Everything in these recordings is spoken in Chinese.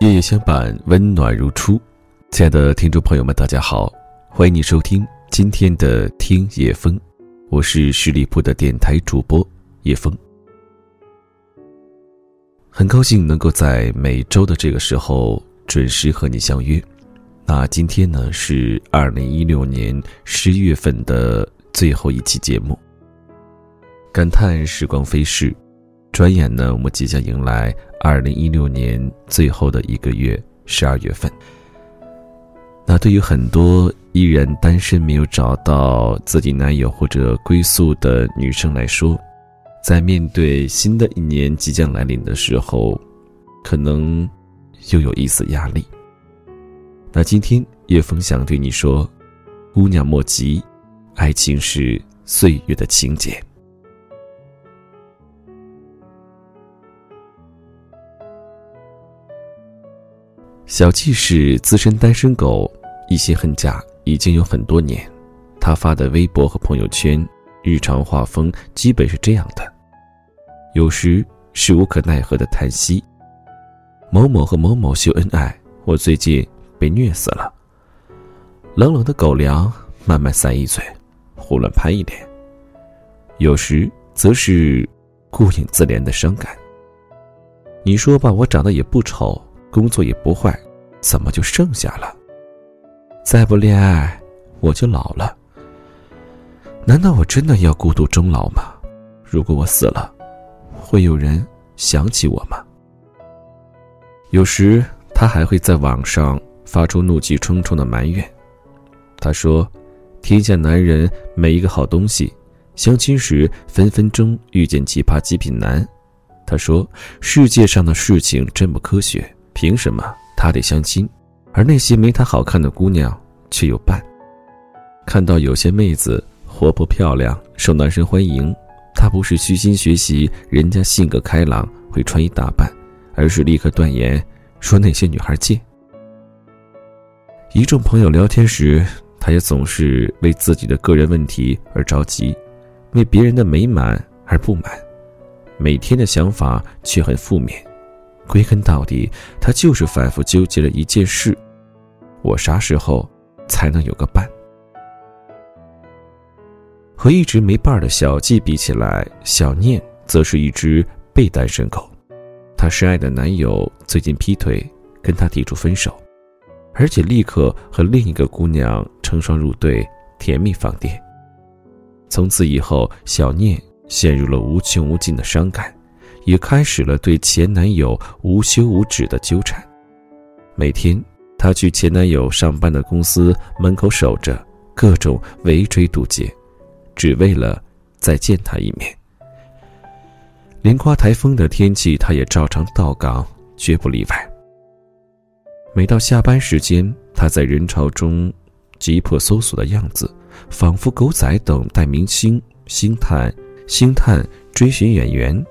夜夜相伴，温暖如初。亲爱的听众朋友们，大家好，欢迎你收听今天的听夜风，我是十里铺的电台主播叶风。很高兴能够在每周的这个时候准时和你相约。那今天呢是二零一六年十一月份的最后一期节目。感叹时光飞逝，转眼呢，我们即将迎来二零一六年最后的一个月十二月份。那对于很多依然单身没有找到自己男友或者归宿的女生来说，在面对新的一年即将来临的时候，可能又有一丝压力。那今天叶枫想对你说：“姑娘莫急，爱情是岁月的情节。”小季是资深单身狗，一心恨嫁已经有很多年。他发的微博和朋友圈，日常画风基本是这样的：有时是无可奈何的叹息。某某和某某秀恩爱，我最近被虐死了。冷冷的狗粮慢慢塞一嘴，胡乱拍一脸。有时则是顾影自怜的伤感。你说吧，我长得也不丑。工作也不坏，怎么就剩下了？再不恋爱，我就老了。难道我真的要孤独终老吗？如果我死了，会有人想起我吗？有时他还会在网上发出怒气冲冲的埋怨。他说：“天下男人没一个好东西，相亲时分分钟遇见奇葩极品男。”他说：“世界上的事情真不科学。”凭什么他得相亲，而那些没他好看的姑娘却有伴？看到有些妹子活泼漂亮，受男生欢迎，他不是虚心学习人家性格开朗会穿衣打扮，而是立刻断言说那些女孩贱。一众朋友聊天时，他也总是为自己的个人问题而着急，为别人的美满而不满，每天的想法却很负面。归根到底，他就是反复纠结了一件事：我啥时候才能有个伴？和一直没伴儿的小季比起来，小念则是一只被单身狗。她深爱的男友最近劈腿，跟她提出分手，而且立刻和另一个姑娘成双入对，甜蜜放电。从此以后，小念陷入了无穷无尽的伤感。也开始了对前男友无休无止的纠缠。每天，她去前男友上班的公司门口守着，各种围追堵截，只为了再见他一面。连刮台风的天气，她也照常到岗，绝不例外。每到下班时间，她在人潮中急迫搜索的样子，仿佛狗仔等待明星，星探，星探追寻演员。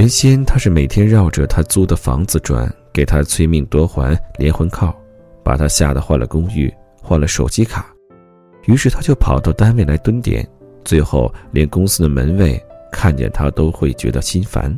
原先他是每天绕着他租的房子转，给他催命夺还连环靠，把他吓得换了公寓，换了手机卡。于是他就跑到单位来蹲点，最后连公司的门卫看见他都会觉得心烦。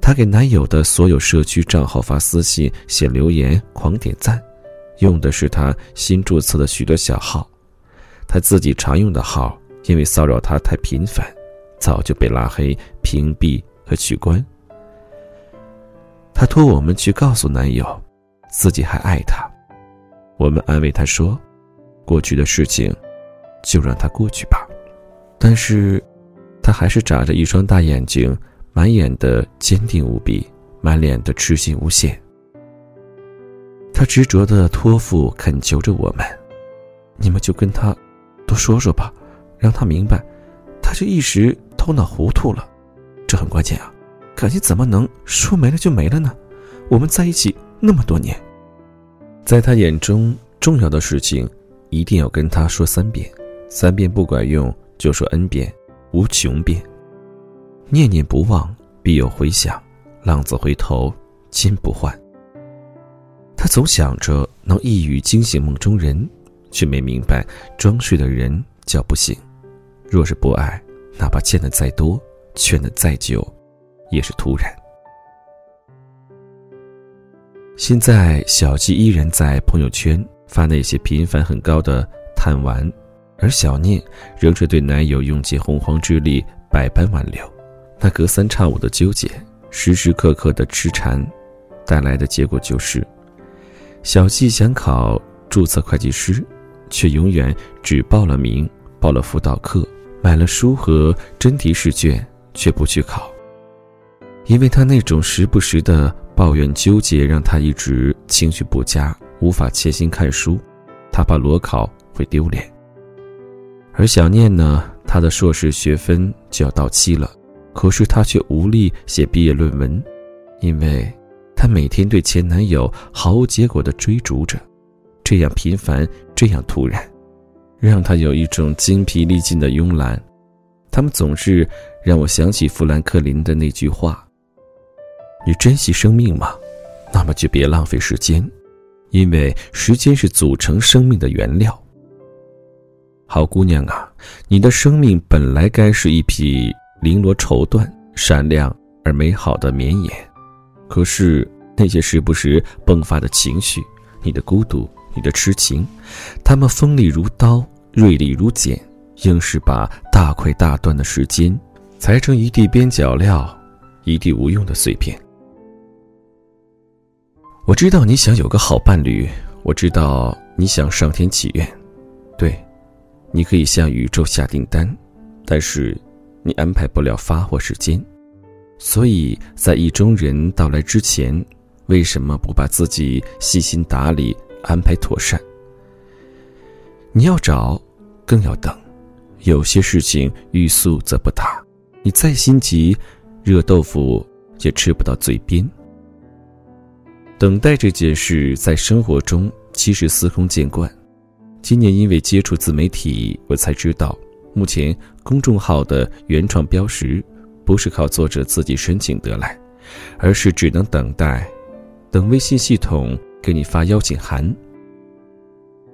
他给男友的所有社区账号发私信、写留言、狂点赞，用的是他新注册的许多小号。他自己常用的号，因为骚扰他太频繁，早就被拉黑、屏蔽。和取关，他托我们去告诉男友，自己还爱他。我们安慰他说：“过去的事情，就让它过去吧。”但是，他还是眨着一双大眼睛，满眼的坚定无比，满脸的痴心无限。他执着的托付恳求着我们：“你们就跟他多说说吧，让他明白，他这一时头脑糊涂了。”这很关键啊，感情怎么能说没了就没了呢？我们在一起那么多年，在他眼中，重要的事情一定要跟他说三遍，三遍不管用就说 n 遍，无穷遍。念念不忘，必有回响；浪子回头，金不换。他总想着能一语惊醒梦中人，却没明白装睡的人叫不醒。若是不爱，哪怕见的再多。劝的再久，也是突然。现在小季依然在朋友圈发那些频繁很高的探玩，而小念仍是对男友用尽洪荒之力百般挽留。那隔三差五的纠结，时时刻刻的痴缠，带来的结果就是，小季想考注册会计师，却永远只报了名，报了辅导课，买了书和真题试卷，却不去考，因为他那种时不时的。抱怨纠结让他一直情绪不佳，无法潜心看书。他怕裸考会丢脸。而小念呢，他的硕士学分就要到期了，可是他却无力写毕业论文，因为他每天对前男友毫无结果的追逐着，这样频繁，这样突然，让他有一种精疲力尽的慵懒。他们总是让我想起富兰克林的那句话。你珍惜生命吗？那么就别浪费时间，因为时间是组成生命的原料。好姑娘啊，你的生命本来该是一匹绫罗绸缎、闪亮而美好的绵延，可是那些时不时迸发的情绪，你的孤独，你的痴情，他们锋利如刀，锐利如剪，硬是把大块大段的时间裁成一地边角料，一地无用的碎片。我知道你想有个好伴侣，我知道你想上天祈愿，对，你可以向宇宙下订单，但是你安排不了发货时间，所以在意中人到来之前，为什么不把自己细心打理、安排妥善？你要找，更要等，有些事情欲速则不达，你再心急，热豆腐也吃不到嘴边。等待这件事在生活中其实司空见惯。今年因为接触自媒体，我才知道，目前公众号的原创标识不是靠作者自己申请得来，而是只能等待，等微信系统给你发邀请函。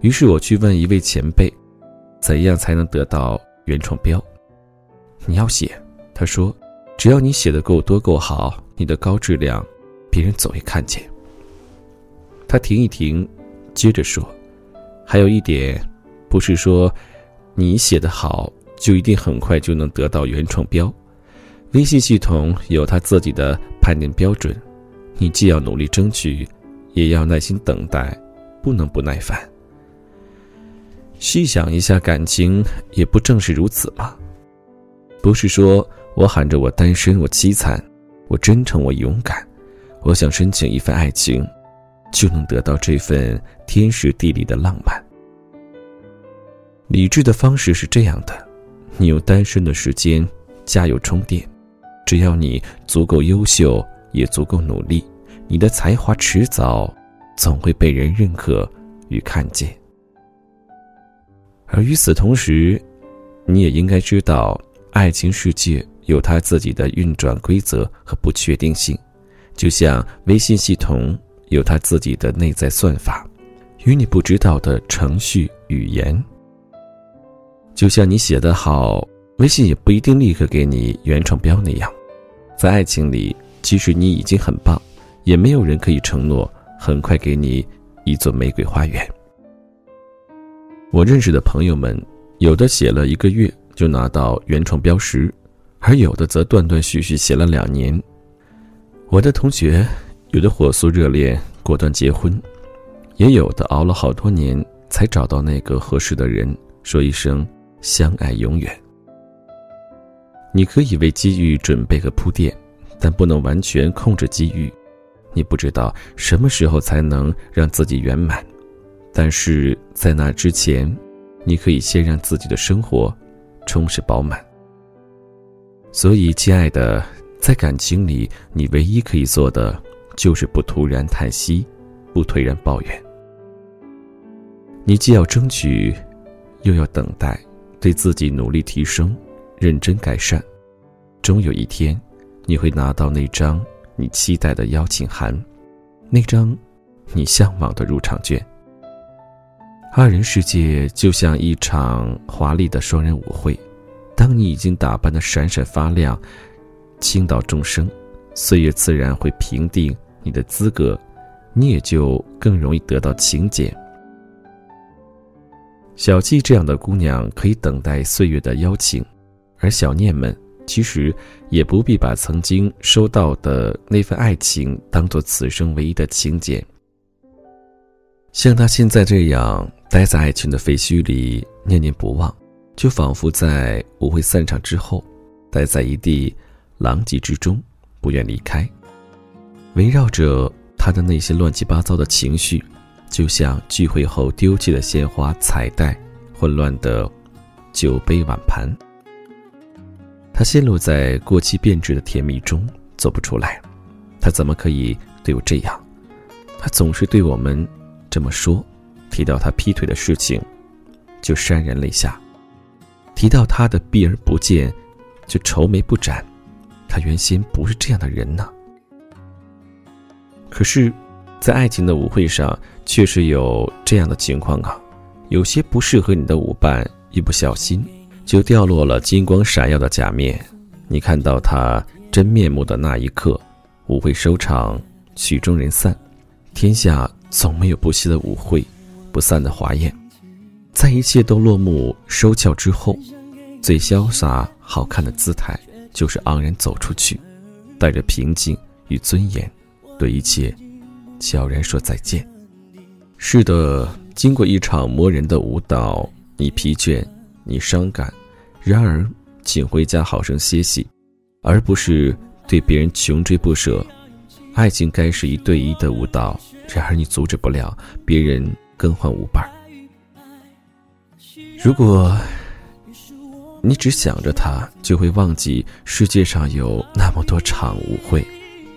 于是我去问一位前辈，怎样才能得到原创标？你要写，他说，只要你写的够多够好，你的高质量，别人总会看见。他停一停，接着说：“还有一点，不是说你写的好就一定很快就能得到原创标。微信系统有他自己的判定标准，你既要努力争取，也要耐心等待，不能不耐烦。细想一下，感情也不正是如此吗？不是说我喊着我单身，我凄惨，我真诚，我勇敢，我想申请一份爱情。”就能得到这份天时地利的浪漫。理智的方式是这样的：你用单身的时间加油充电，只要你足够优秀，也足够努力，你的才华迟早总会被人认可与看见。而与此同时，你也应该知道，爱情世界有它自己的运转规则和不确定性，就像微信系统。有他自己的内在算法，与你不知道的程序语言。就像你写得好，微信也不一定立刻给你原创标那样。在爱情里，即使你已经很棒，也没有人可以承诺很快给你一座玫瑰花园。我认识的朋友们，有的写了一个月就拿到原创标识，而有的则断断续续写了两年。我的同学。有的火速热恋，果断结婚；也有的熬了好多年才找到那个合适的人，说一声相爱永远。你可以为机遇准备和铺垫，但不能完全控制机遇。你不知道什么时候才能让自己圆满，但是在那之前，你可以先让自己的生活充实饱满。所以，亲爱的，在感情里，你唯一可以做的。就是不突然叹息，不颓然抱怨。你既要争取，又要等待，对自己努力提升，认真改善，终有一天，你会拿到那张你期待的邀请函，那张你向往的入场券。二人世界就像一场华丽的双人舞会，当你已经打扮的闪闪发亮，倾倒众生，岁月自然会评定你的资格，你也就更容易得到请柬。小季这样的姑娘可以等待岁月的邀请，而小念们其实也不必把曾经收到的那份爱情当做此生唯一的请柬。像他现在这样待在爱情的废墟里念念不忘，就仿佛在舞会散场之后，待在一地狼藉之中，不愿离开。围绕着他的那些乱七八糟的情绪，就像聚会后丢弃的鲜花、彩带，混乱的酒杯碗盘。他陷落在过期变质的甜蜜中，走不出来。他怎么可以对我这样？他总是对我们。这么说，提到他劈腿的事情，就潸然泪下；提到他的避而不见，就愁眉不展。他原先不是这样的人呢。可是，在爱情的舞会上，确实有这样的情况啊。有些不适合你的舞伴，一不小心就掉落了金光闪耀的假面。你看到他真面目的那一刻，舞会收场，曲终人散，天下。总没有不息的舞会，不散的华宴。在一切都落幕收鞘之后，最潇洒好看的姿态，就是昂然走出去，带着平静与尊严，对一切悄然说再见。是的，经过一场磨人的舞蹈，你疲倦，你伤感，然而，请回家好生歇息，而不是对别人穷追不舍。爱情该是一对一的舞蹈。然而你阻止不了别人更换舞伴。如果你只想着他，就会忘记世界上有那么多场舞会。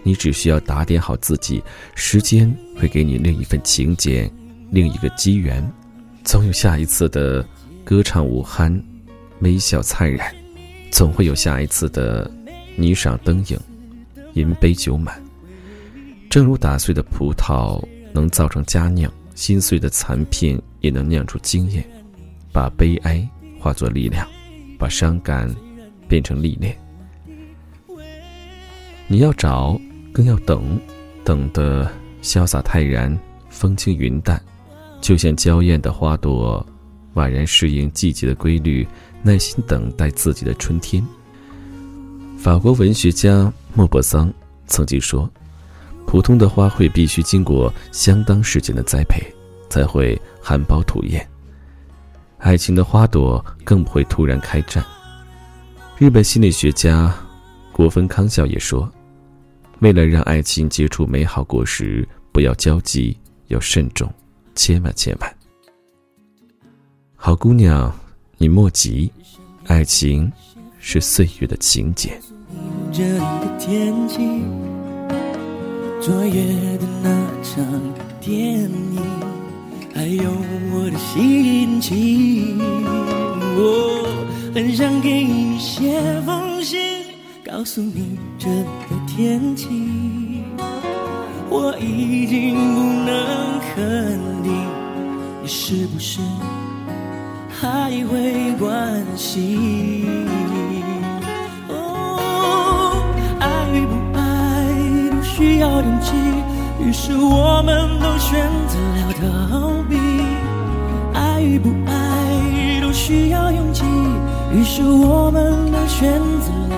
你只需要打点好自己，时间会给你另一份情节，另一个机缘。总有下一次的歌唱舞酣，微笑灿然；总会有下一次的霓裳灯影，银杯酒满。正如打碎的葡萄能造成佳酿，心碎的残片也能酿出惊艳，把悲哀化作力量，把伤感变成历练。你要找，更要等，等得潇洒泰然，风轻云淡，就像娇艳的花朵，宛然适应季节的规律，耐心等待自己的春天。法国文学家莫泊桑曾经说。普通的花卉必须经过相当时间的栽培，才会含苞吐艳。爱情的花朵更不会突然开战。日本心理学家国分康孝也说：“为了让爱情结出美好果实，不要焦急，要慎重，千万千万。”好姑娘，你莫急，爱情是岁月的请柬。昨夜的那场电影，还有我的心情，我很想给你写封信，告诉你这里的天气。我已经不能肯定，你是不是还会关心。哦，爱与不爱都需要勇气，于是我们都选择了逃避。不爱都需要勇气，于是我们都选择了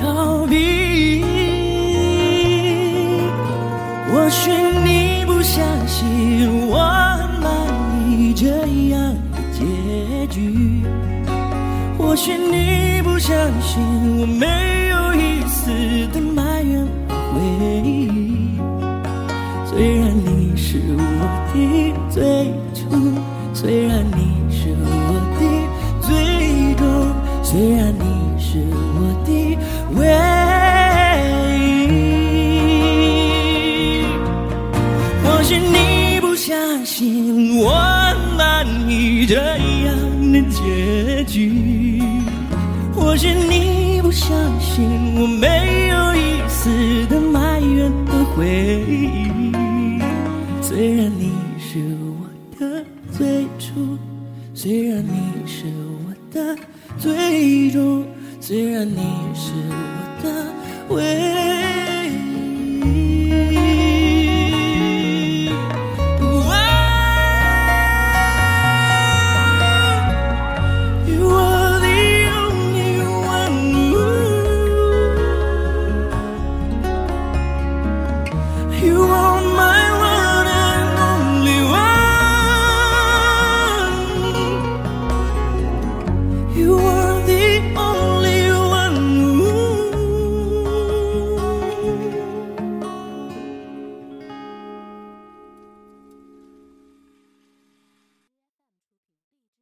逃避。或许你不相信我很满意这样的结局，或许你不相信我没有一丝的埋怨和。回忆，虽然你是我的最，虽然你是我的最终，虽然你是我的唯一。或许你不相信我满意这样的结局，或许你不相信我没有一丝的。回忆，